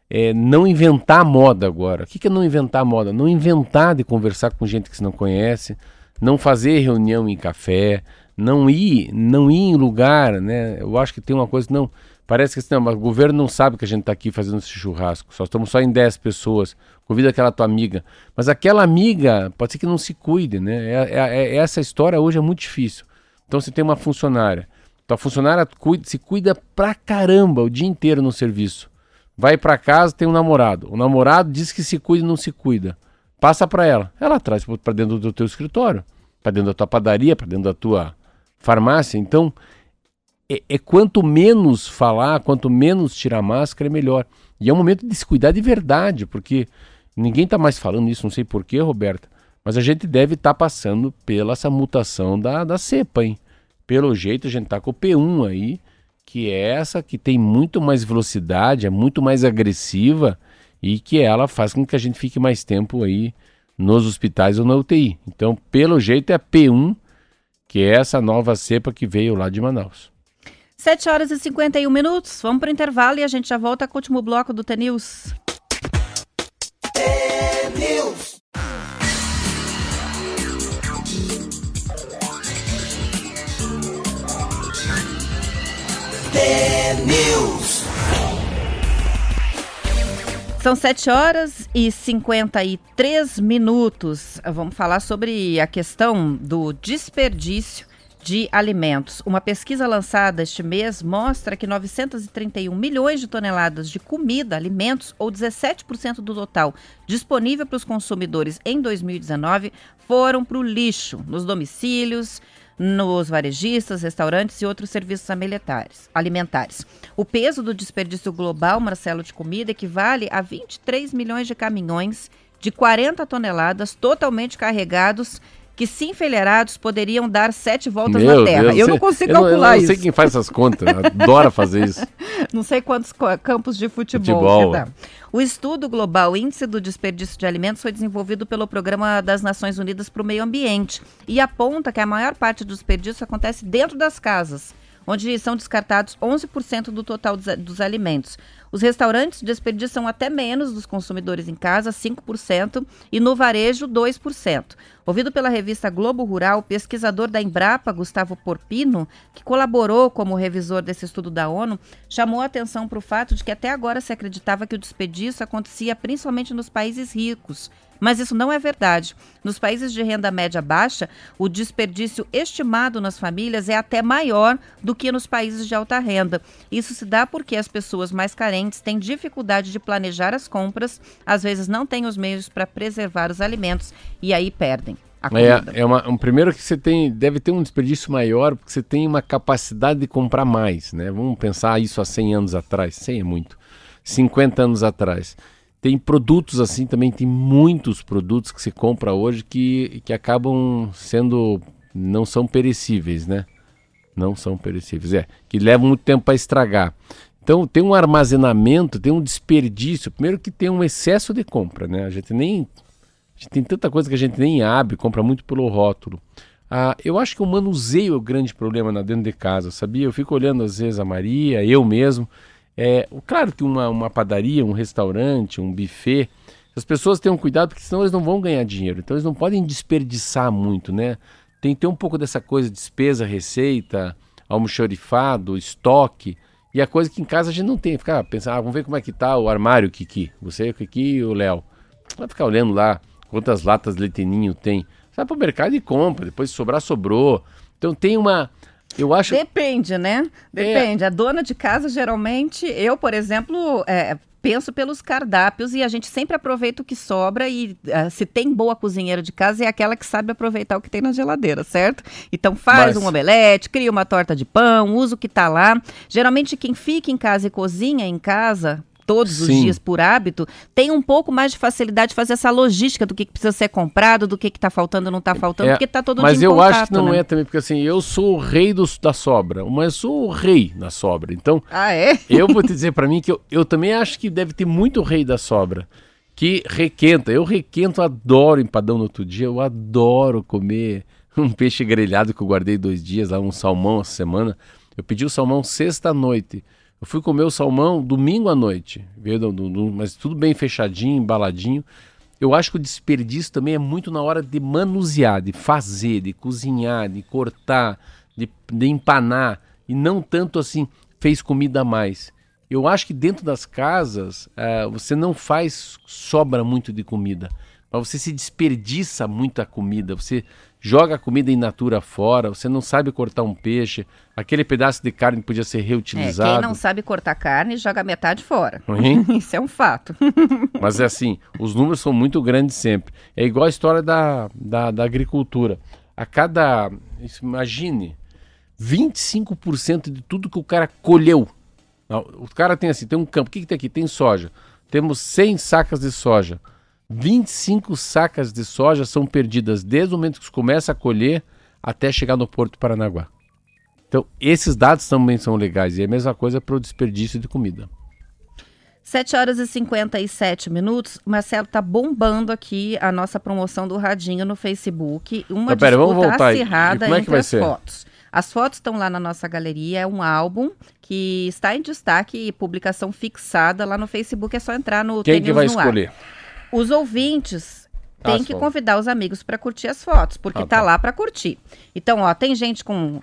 é, não inventar moda agora. O que, é não inventar moda? Não inventar de conversar com gente que você não conhece, não fazer reunião em café, não ir, não ir em lugar, né? Eu acho que tem uma coisa, não, parece que assim, não, o governo não sabe que a gente está aqui fazendo esse churrasco, só estamos só em 10 pessoas, convida aquela tua amiga. Mas aquela amiga, pode ser que não se cuide, né? É, é, é, essa história hoje é muito difícil. Então você tem uma funcionária, tua funcionária cuida, se cuida pra caramba o dia inteiro no serviço vai para casa, tem um namorado. O namorado diz que se cuida e não se cuida. Passa para ela. Ela traz para dentro do teu escritório, para dentro da tua padaria, para dentro da tua farmácia. Então, é, é, quanto menos falar, quanto menos tirar máscara, é melhor. E é um momento de se cuidar de verdade, porque ninguém está mais falando isso, não sei porquê, Roberta, mas a gente deve estar tá passando pela essa mutação da, da cepa, hein? Pelo jeito, a gente está com o P1 aí, que é essa que tem muito mais velocidade, é muito mais agressiva e que ela faz com que a gente fique mais tempo aí nos hospitais ou na UTI. Então, pelo jeito, é a P1, que é essa nova cepa que veio lá de Manaus. 7 horas e 51 minutos. Vamos para o intervalo e a gente já volta com o último bloco do T-News. News. São 7 horas e 53 minutos. Vamos falar sobre a questão do desperdício de alimentos. Uma pesquisa lançada este mês mostra que 931 milhões de toneladas de comida, alimentos, ou 17% do total disponível para os consumidores em 2019, foram para o lixo, nos domicílios, nos varejistas, restaurantes e outros serviços alimentares. O peso do desperdício global, Marcelo, de comida equivale a 23 milhões de caminhões de 40 toneladas totalmente carregados que, se enfileirados, poderiam dar sete voltas Meu na Terra. Deus, eu não consigo eu calcular não, eu não isso. Eu não sei quem faz essas contas, adora fazer isso. *laughs* não sei quantos campos de futebol, futebol. dá. O estudo global Índice do Desperdício de Alimentos foi desenvolvido pelo Programa das Nações Unidas para o Meio Ambiente e aponta que a maior parte do desperdício acontece dentro das casas onde são descartados 11% do total dos, dos, alimentos. Os restaurantes desperdiçam até menos dos consumidores em casa, 5%, e no varejo, 2%. Ouvido pela revista Globo Rural, pesquisador da Embrapa, Gustavo Porpino, que colaborou como revisor desse estudo da ONU, chamou a atenção para o fato de que até agora se acreditava que o desperdício acontecia principalmente nos países ricos, mas isso não é verdade. Nos países de renda média baixa, o desperdício estimado nas famílias é até maior do que nos países de alta renda. Isso se dá porque as pessoas mais carentes têm dificuldade de planejar as compras, às vezes não têm os meios para preservar os alimentos e aí perdem. É, é uma, um primeiro que você tem deve ter um desperdício maior porque você tem uma capacidade de comprar mais, né? Vamos pensar isso há 100 anos atrás, 100 é muito, 50 anos atrás. Tem produtos assim também, tem muitos produtos que se compra hoje que, que acabam sendo. não são perecíveis, né? Não são perecíveis, é. Que levam muito tempo para estragar. Então tem um armazenamento, tem um desperdício. Primeiro que tem um excesso de compra, né? A gente nem. Gente tem tanta coisa que a gente nem abre, compra muito pelo rótulo. Ah, eu acho que o manuseio é o grande problema dentro de casa, sabia? Eu fico olhando às vezes a Maria, eu mesmo. É, claro que uma, uma padaria, um restaurante, um buffet, as pessoas tenham cuidado porque senão eles não vão ganhar dinheiro. Então eles não podem desperdiçar muito, né? Tem que ter um pouco dessa coisa, despesa, receita, almoxorifado, estoque. E a coisa que em casa a gente não tem. Ficar pensando, ah, vamos ver como é que tá o armário, Kiki. Você, o Kiki e o Léo. Vai ficar olhando lá quantas latas de leiteninho tem. Vai pro mercado e compra. Depois se sobrar, sobrou. Então tem uma. Eu acho. Depende, né? Depende. É. A dona de casa, geralmente, eu, por exemplo, é, penso pelos cardápios e a gente sempre aproveita o que sobra e uh, se tem boa cozinheira de casa é aquela que sabe aproveitar o que tem na geladeira, certo? Então faz Mas... um omelete, cria uma torta de pão, usa o que está lá. Geralmente quem fica em casa e cozinha em casa todos Sim. os dias por hábito, tem um pouco mais de facilidade de fazer essa logística do que, que precisa ser comprado, do que está faltando não está faltando, é, porque está todo mas dia Mas eu contato, acho que não né? é também, porque assim, eu sou o rei do, da sobra, mas sou o rei da sobra. Então, ah, é? *laughs* eu vou te dizer para mim que eu, eu também acho que deve ter muito rei da sobra que requenta. Eu requento, adoro empadão no outro dia, eu adoro comer um peixe grelhado que eu guardei dois dias, lá um salmão essa semana. Eu pedi o salmão sexta-noite. Eu fui comer o salmão domingo à noite, mas tudo bem fechadinho, embaladinho. Eu acho que o desperdício também é muito na hora de manusear, de fazer, de cozinhar, de cortar, de, de empanar, e não tanto assim, fez comida a mais. Eu acho que dentro das casas uh, você não faz sobra muito de comida, mas você se desperdiça muita comida, você joga a comida in natura fora, você não sabe cortar um peixe, aquele pedaço de carne podia ser reutilizado. É, quem não sabe cortar carne joga metade fora. Uhum. *laughs* Isso é um fato. *laughs* Mas é assim, os números são muito grandes sempre. É igual a história da, da, da agricultura. A cada, imagine, 25% de tudo que o cara colheu. O cara tem assim, tem um campo, o que, que tem aqui? Tem soja. Temos 100 sacas de soja. 25 sacas de soja são perdidas desde o momento que começa a colher até chegar no Porto Paranaguá. Então, esses dados também são legais. E é a mesma coisa para o desperdício de comida. 7 horas e 57 minutos. Marcelo, tá bombando aqui a nossa promoção do Radinho no Facebook. Uma pera, vamos voltar acirrada como é que vai as ser? fotos. As fotos estão lá na nossa galeria, é um álbum que está em destaque e publicação fixada lá no Facebook. É só entrar no Quem que vai escolher? Ar. Os ouvintes têm que convidar os amigos para curtir as fotos, porque ah, tá. tá lá para curtir. Então, ó, tem gente com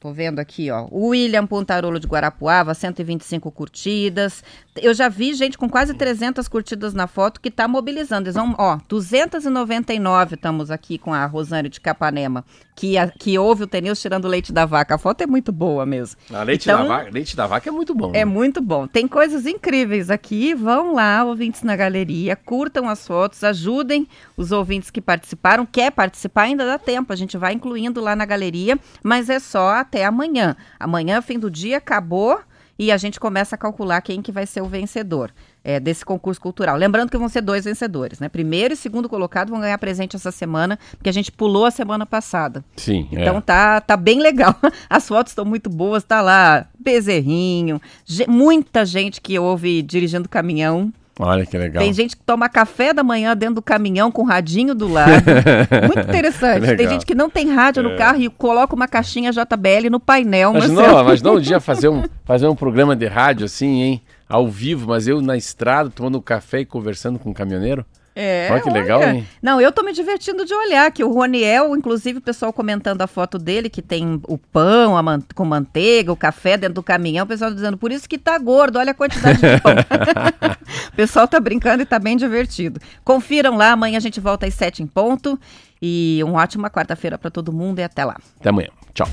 Tô vendo aqui, ó. William Pontarolo de Guarapuava, 125 curtidas. Eu já vi gente com quase 300 curtidas na foto que tá mobilizando. Eles vão, ó, 299 estamos aqui com a Rosane de Capanema, que, a, que ouve o Tenils tirando leite da vaca. A foto é muito boa mesmo. A leite, então, da vaca, leite da vaca é muito bom. É né? muito bom. Tem coisas incríveis aqui. Vão lá, ouvintes na galeria, curtam as fotos, ajudem os ouvintes que participaram. Quer participar? Ainda dá tempo. A gente vai incluindo lá na galeria, mas é só até amanhã. Amanhã, fim do dia, acabou e a gente começa a calcular quem que vai ser o vencedor é, desse concurso cultural. Lembrando que vão ser dois vencedores, né? Primeiro e segundo colocado vão ganhar presente essa semana, porque a gente pulou a semana passada. Sim. Então é. tá, tá bem legal. *laughs* As fotos estão muito boas, tá lá Bezerrinho, muita gente que ouve dirigindo caminhão. Olha que legal. Tem gente que toma café da manhã dentro do caminhão com o radinho do lado. *laughs* Muito interessante. Tem gente que não tem rádio é. no carro e coloca uma caixinha JBL no painel. Mas, não, mas não um dia fazer um, fazer um programa de rádio assim, hein? Ao vivo, mas eu na estrada tomando café e conversando com o um caminhoneiro? É, olha que legal, olha. hein? Não, eu tô me divertindo de olhar que o Roniel, inclusive o pessoal comentando a foto dele, que tem o pão man com manteiga, o café dentro do caminhão, o pessoal dizendo, por isso que tá gordo, olha a quantidade de pão. *laughs* o pessoal tá brincando e tá bem divertido. Confiram lá, amanhã a gente volta às sete em ponto. E uma ótima quarta-feira para todo mundo e até lá. Até amanhã. Tchau.